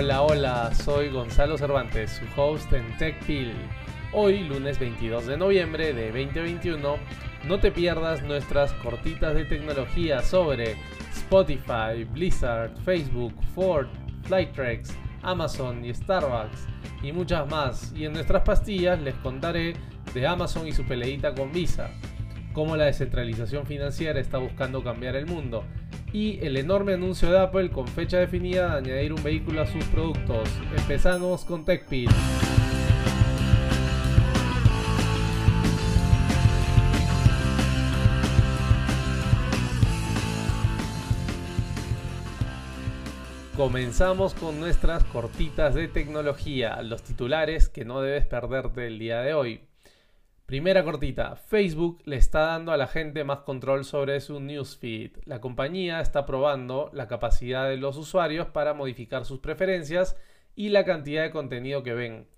Hola, hola, soy Gonzalo Cervantes, su host en TechPill. Hoy, lunes 22 de noviembre de 2021, no te pierdas nuestras cortitas de tecnología sobre Spotify, Blizzard, Facebook, Ford, Flytrex, Amazon y Starbucks y muchas más. Y en nuestras pastillas les contaré de Amazon y su peleita con Visa, cómo la descentralización financiera está buscando cambiar el mundo y el enorme anuncio de Apple con fecha definida de añadir un vehículo a sus productos. Empezamos con TechPil. Comenzamos con nuestras cortitas de tecnología, los titulares que no debes perderte el día de hoy. Primera cortita, Facebook le está dando a la gente más control sobre su newsfeed. La compañía está probando la capacidad de los usuarios para modificar sus preferencias y la cantidad de contenido que ven.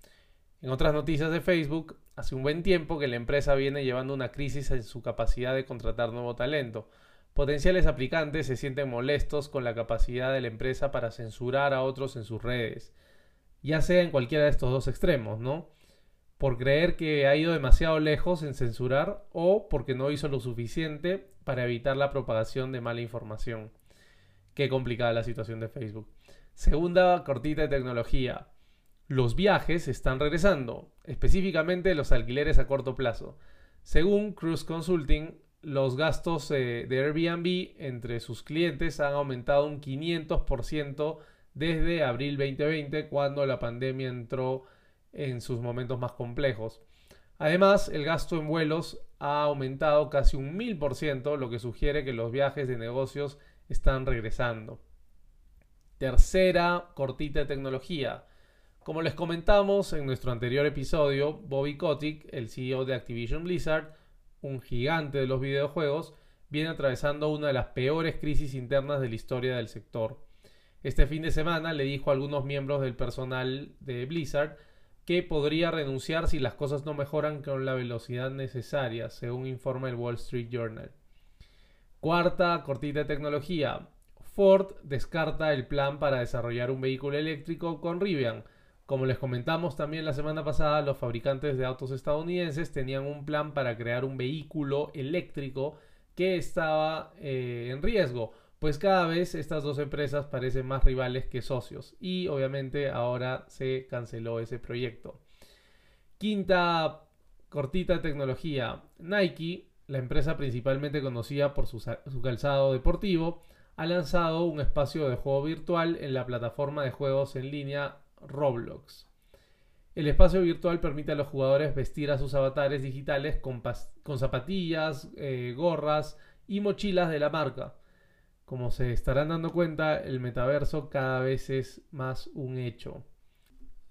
En otras noticias de Facebook, hace un buen tiempo que la empresa viene llevando una crisis en su capacidad de contratar nuevo talento. Potenciales aplicantes se sienten molestos con la capacidad de la empresa para censurar a otros en sus redes, ya sea en cualquiera de estos dos extremos, ¿no? Por creer que ha ido demasiado lejos en censurar o porque no hizo lo suficiente para evitar la propagación de mala información. Qué complicada la situación de Facebook. Segunda cortita de tecnología. Los viajes están regresando, específicamente los alquileres a corto plazo. Según Cruise Consulting, los gastos eh, de Airbnb entre sus clientes han aumentado un 500% desde abril 2020, cuando la pandemia entró en sus momentos más complejos. Además, el gasto en vuelos ha aumentado casi un 1000%, lo que sugiere que los viajes de negocios están regresando. Tercera cortita de tecnología. Como les comentamos en nuestro anterior episodio, Bobby Kotick, el CEO de Activision Blizzard, un gigante de los videojuegos, viene atravesando una de las peores crisis internas de la historia del sector. Este fin de semana le dijo a algunos miembros del personal de Blizzard que podría renunciar si las cosas no mejoran con la velocidad necesaria, según informa el Wall Street Journal. Cuarta cortita de tecnología. Ford descarta el plan para desarrollar un vehículo eléctrico con Rivian. Como les comentamos también la semana pasada, los fabricantes de autos estadounidenses tenían un plan para crear un vehículo eléctrico que estaba eh, en riesgo pues cada vez estas dos empresas parecen más rivales que socios y obviamente ahora se canceló ese proyecto. Quinta cortita tecnología. Nike, la empresa principalmente conocida por su, calzado deportivo, ha lanzado un espacio de juego virtual en la plataforma de juegos en línea Roblox. El espacio virtual permite a los jugadores vestir a sus avatares digitales con, con zapatillas, eh, gorras y mochilas de la marca. Como se estarán dando cuenta, el metaverso cada vez es más un hecho.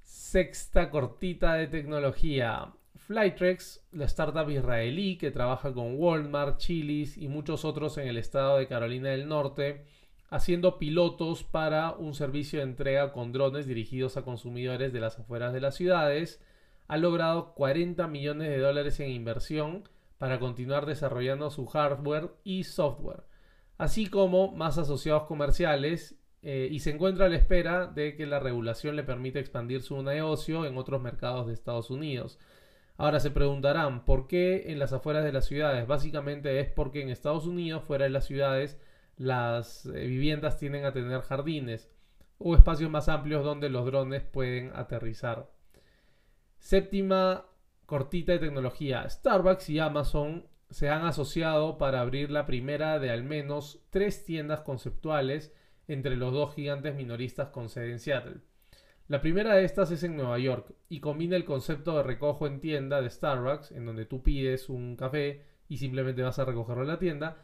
Sexta cortita de tecnología. Flytrex, la startup israelí que trabaja con Walmart, Chili's y muchos otros en el estado de Carolina del Norte, haciendo pilotos para un servicio de entrega con drones dirigidos a consumidores de las afueras de las ciudades, ha logrado 40 millones de dólares en inversión para continuar desarrollando su hardware y software así como más asociados comerciales eh, y se encuentra a la espera de que la regulación le permita expandir su negocio en otros mercados de Estados Unidos. Ahora se preguntarán, ¿por qué en las afueras de las ciudades? Básicamente es porque en Estados Unidos, fuera de las ciudades, las eh, viviendas tienden a tener jardines o espacios más amplios donde los drones pueden aterrizar. Séptima cortita de tecnología. Starbucks y Amazon se han asociado para abrir la primera de al menos tres tiendas conceptuales entre los dos gigantes minoristas con sede en Seattle. La primera de estas es en Nueva York y combina el concepto de recojo en tienda de Starbucks, en donde tú pides un café y simplemente vas a recogerlo en la tienda,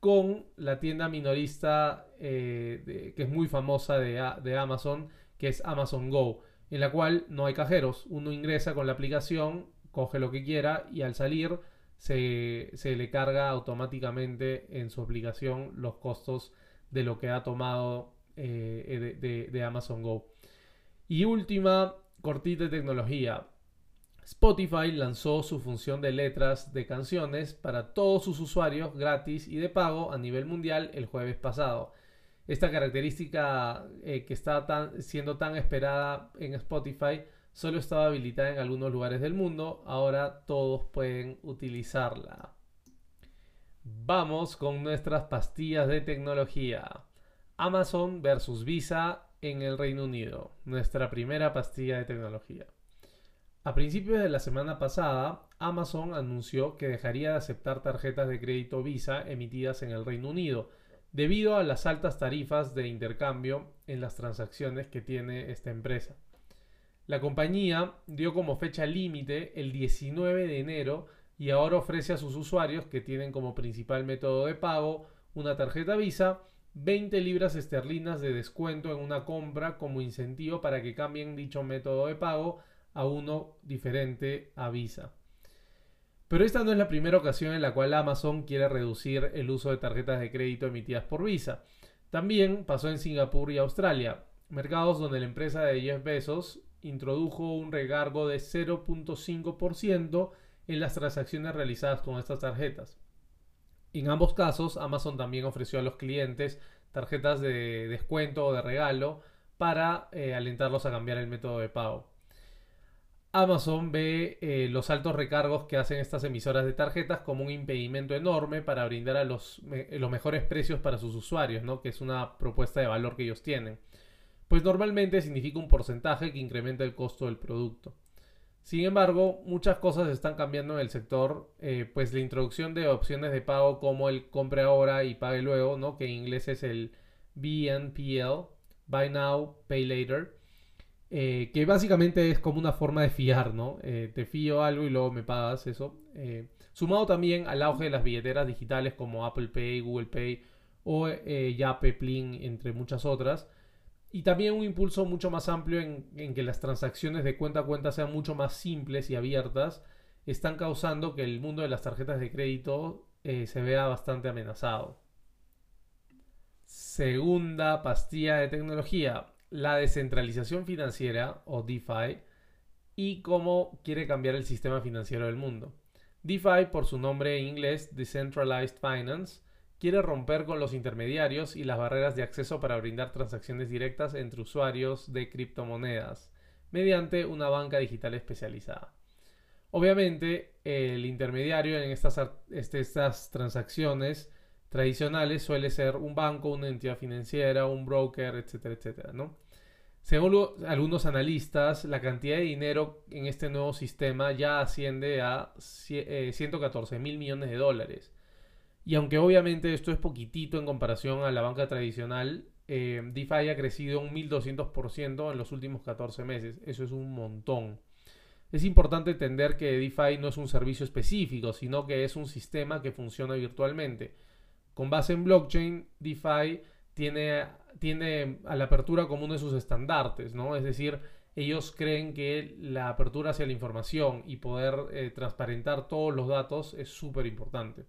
con la tienda minorista eh, que es muy famosa de, de Amazon, que es Amazon Go, en la cual no hay cajeros. Uno ingresa con la aplicación, coge lo que quiera y al salir se, le carga automáticamente en su aplicación los costos de lo que ha tomado eh, de, de, Amazon Go. Y última cortita de tecnología. Spotify lanzó su función de letras de canciones para todos sus usuarios gratis y de pago a nivel mundial el jueves pasado. Esta característica eh, que está siendo tan esperada en Spotify solo estaba habilitada en algunos lugares del mundo, ahora todos pueden utilizarla. Vamos con nuestras pastillas de tecnología. Amazon versus Visa en el Reino Unido, nuestra primera pastilla de tecnología. A principios de la semana pasada, Amazon anunció que dejaría de aceptar tarjetas de crédito Visa emitidas en el Reino Unido, debido a las altas tarifas de intercambio en las transacciones que tiene esta empresa. La compañía dio como fecha límite el 19 de enero y ahora ofrece a sus usuarios que tienen como principal método de pago una tarjeta Visa 20 libras esterlinas de descuento en una compra como incentivo para que cambien dicho método de pago a uno diferente a Visa. Pero esta no es la primera ocasión en la cual Amazon quiere reducir el uso de tarjetas de crédito emitidas por Visa. También pasó en Singapur y Australia, mercados donde la empresa de Jeff Bezos introdujo un recargo de 0.5% en las transacciones realizadas con estas tarjetas. En ambos casos, Amazon también ofreció a los clientes tarjetas de descuento o de regalo para eh, alentarlos a cambiar el método de pago. Amazon ve eh, los altos recargos que hacen estas emisoras de tarjetas como un impedimento enorme para brindar a los, los mejores precios para sus usuarios, ¿no? que es una propuesta de valor que ellos tienen. Pues normalmente significa un porcentaje que incrementa el costo del producto. Sin embargo, muchas cosas están cambiando en el sector, eh, pues la introducción de opciones de pago como el compre ahora y pague luego, ¿no? que en inglés es el BNPL, Buy Now, Pay Later, eh, que básicamente es como una forma de fiar, ¿no? Eh, te fío algo y luego me pagas eso. Sumado también al auge de las billeteras digitales como Apple Pay, Google Pay o Yape, Plin, entre muchas otras. Y también un impulso mucho más amplio en, que las transacciones de cuenta a cuenta sean mucho más simples y abiertas, están causando que el mundo de las tarjetas de crédito se vea bastante amenazado. Segunda pastilla de tecnología, la descentralización financiera o DeFi y cómo quiere cambiar el sistema financiero del mundo. DeFi, por su nombre en inglés, Decentralized Finance, quiere romper con los intermediarios y las barreras de acceso para brindar transacciones directas entre usuarios de criptomonedas mediante una banca digital especializada. Obviamente, el intermediario en estas, este, estas transacciones tradicionales suele ser un banco, una entidad financiera, un broker, etcétera, etcétera. Según algunos analistas, la cantidad de dinero en este nuevo sistema ya asciende a 114 eh, mil millones de dólares. Y aunque obviamente esto es poquitito en comparación a la banca tradicional, eh, DeFi ha crecido un 1200% en los últimos 14 meses. Eso es un montón. Es importante entender que DeFi no es un servicio específico, sino que es un sistema que funciona virtualmente. Con base en blockchain, DeFi tiene, tiene a la apertura como uno de sus estandartes, ¿no? Es decir, ellos creen que la apertura hacia la información y poder eh, transparentar todos los datos es súper importante.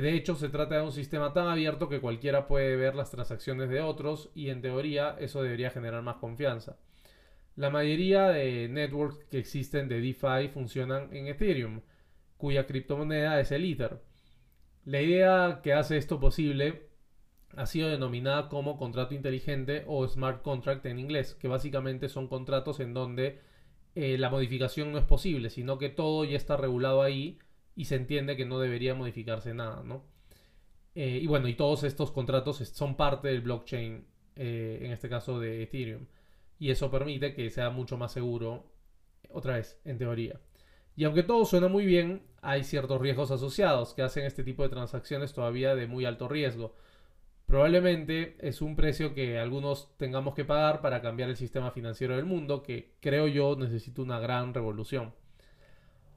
De hecho, se trata de un sistema tan abierto que cualquiera puede ver las transacciones de otros y en teoría eso debería generar más confianza. La mayoría de networks que existen de DeFi funcionan en Ethereum, cuya criptomoneda es el Ether. La idea que hace esto posible ha sido denominada como contrato inteligente o smart contract en inglés, que básicamente son contratos en donde eh, la modificación no es posible, sino que todo ya está regulado ahí y se entiende que no debería modificarse nada, ¿no? Eh, y bueno, y todos estos contratos son parte del blockchain, eh, en este caso de Ethereum. Y eso permite que sea mucho más seguro, otra vez, en teoría. Y aunque todo suena muy bien, hay ciertos riesgos asociados que hacen este tipo de transacciones todavía de muy alto riesgo. Probablemente es un precio que algunos tengamos que pagar para cambiar el sistema financiero del mundo, que creo yo necesita una gran revolución.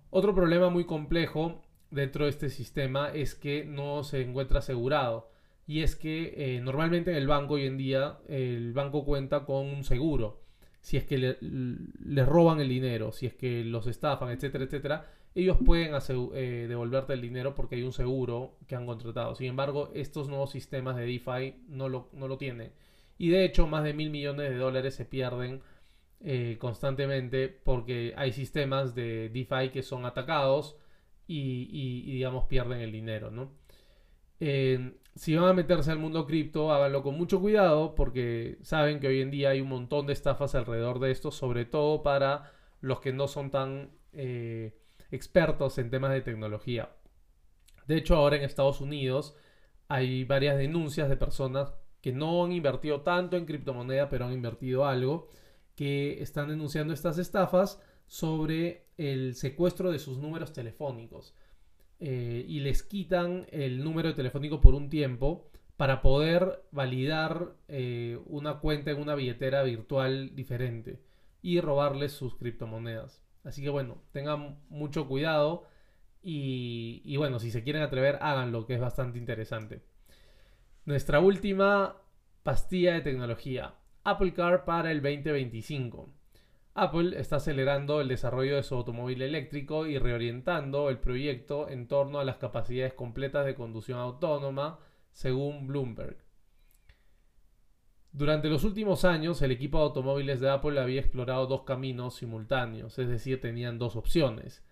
Otro problema muy complejo dentro de este sistema es que no se encuentra asegurado. Y es que eh, normalmente en el banco hoy en día el banco cuenta con un seguro. Si es que le, les roban el dinero, si es que los estafan, etcétera, etcétera, ellos pueden eh, devolverte el dinero porque hay un seguro que han contratado. Sin embargo, estos nuevos sistemas de DeFi no lo, no lo tienen. Y de hecho, más de mil millones de dólares se pierden eh, constantemente porque hay sistemas de DeFi que son atacados y, digamos, pierden el dinero, ¿no? si van a meterse al mundo cripto, háganlo con mucho cuidado porque saben que hoy en día hay un montón de estafas alrededor de esto, sobre todo para los que no son tan eh, expertos en temas de tecnología. De hecho, ahora en Estados Unidos hay varias denuncias de personas que no han invertido tanto en criptomoneda, pero han invertido algo, que están denunciando estas estafas sobre el secuestro de sus números telefónicos. Eh, y les quitan el número telefónico por un tiempo para poder validar eh, una cuenta en una billetera virtual diferente y robarles sus criptomonedas. Así que bueno, tengan mucho cuidado y, y bueno, si se quieren atrever, háganlo, que es bastante interesante. Nuestra última pastilla de tecnología, Apple Car para el 2025. Apple está acelerando el desarrollo de su automóvil eléctrico y reorientando el proyecto en torno a las capacidades completas de conducción autónoma, según Bloomberg. Durante los últimos años, el equipo de automóviles de Apple había explorado dos caminos simultáneos, es decir, tenían dos opciones.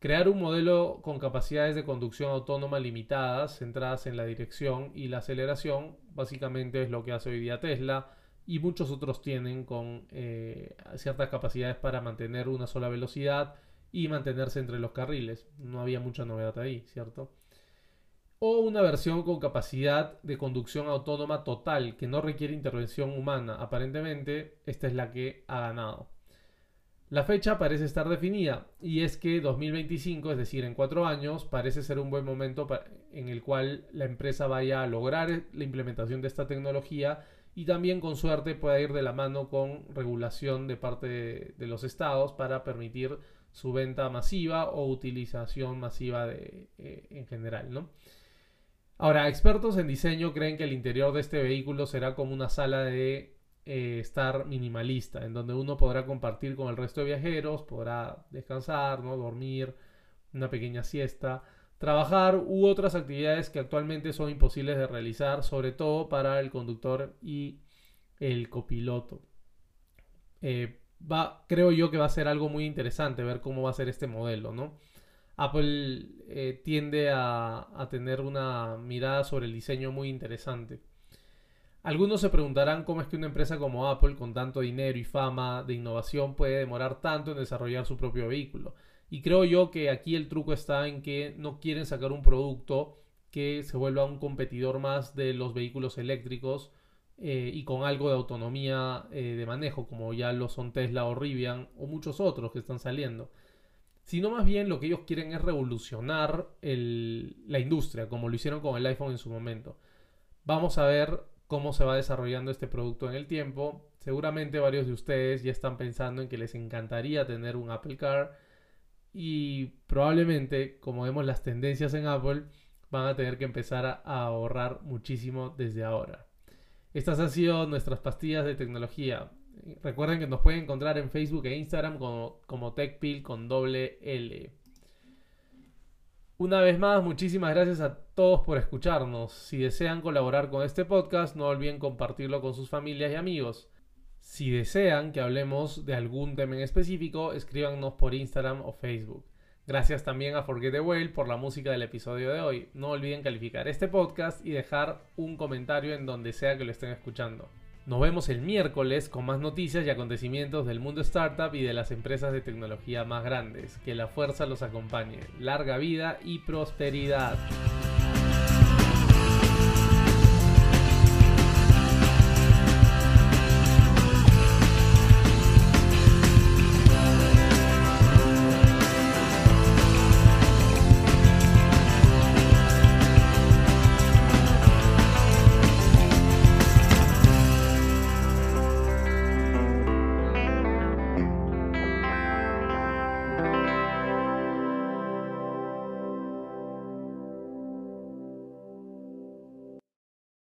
Crear un modelo con capacidades de conducción autónoma limitadas, centradas en la dirección y la aceleración, básicamente es lo que hace hoy día Tesla, y muchos otros tienen con eh, ciertas capacidades para mantener una sola velocidad y mantenerse entre los carriles. No había mucha novedad ahí, ¿cierto? O una versión con capacidad de conducción autónoma total que no requiere intervención humana. Aparentemente, esta es la que ha ganado. La fecha parece estar definida y es que 2025, es decir, en cuatro años, parece ser un buen momento en el cual la empresa vaya a lograr la implementación de esta tecnología y también con suerte pueda ir de la mano con regulación de parte de, los estados para permitir su venta masiva o utilización masiva eh, en general. Ahora, expertos en diseño creen que el interior de este vehículo será como una sala de eh, estar minimalista, en donde uno podrá compartir con el resto de viajeros, podrá descansar, ¿no? dormir, una pequeña siesta trabajar u otras actividades que actualmente son imposibles de realizar, sobre todo para el conductor y el copiloto. Eh, va, creo yo que va a ser algo muy interesante ver cómo va a ser este modelo, ¿no? Apple eh, tiende a, a tener una mirada sobre el diseño muy interesante. Algunos se preguntarán cómo es que una empresa como Apple, con tanto dinero y fama de innovación, puede demorar tanto en desarrollar su propio vehículo. Y creo yo que aquí el truco está en que no quieren sacar un producto que se vuelva un competidor más de los vehículos eléctricos eh, y con algo de autonomía eh, de manejo, como ya lo son Tesla o Rivian o muchos otros que están saliendo. Sino más bien lo que ellos quieren es revolucionar la industria, como lo hicieron con el iPhone en su momento. Vamos a ver cómo se va desarrollando este producto en el tiempo. Seguramente varios de ustedes ya están pensando en que les encantaría tener un Apple Car y probablemente, como vemos las tendencias en Apple, van a tener que empezar a, ahorrar muchísimo desde ahora. Estas han sido nuestras pastillas de tecnología. Recuerden que nos pueden encontrar en Facebook e Instagram como, como TechPil con doble L. Una vez más, muchísimas gracias a todos por escucharnos. Si desean colaborar con este podcast, no olviden compartirlo con sus familias y amigos. Si desean que hablemos de algún tema en específico, escríbanos por Instagram o Facebook. Gracias también a Forget the Whale por la música del episodio de hoy. No olviden calificar este podcast y dejar un comentario en donde sea que lo estén escuchando. Nos vemos el miércoles con más noticias y acontecimientos del mundo startup y de las empresas de tecnología más grandes. Que la fuerza los acompañe. Larga vida y prosperidad.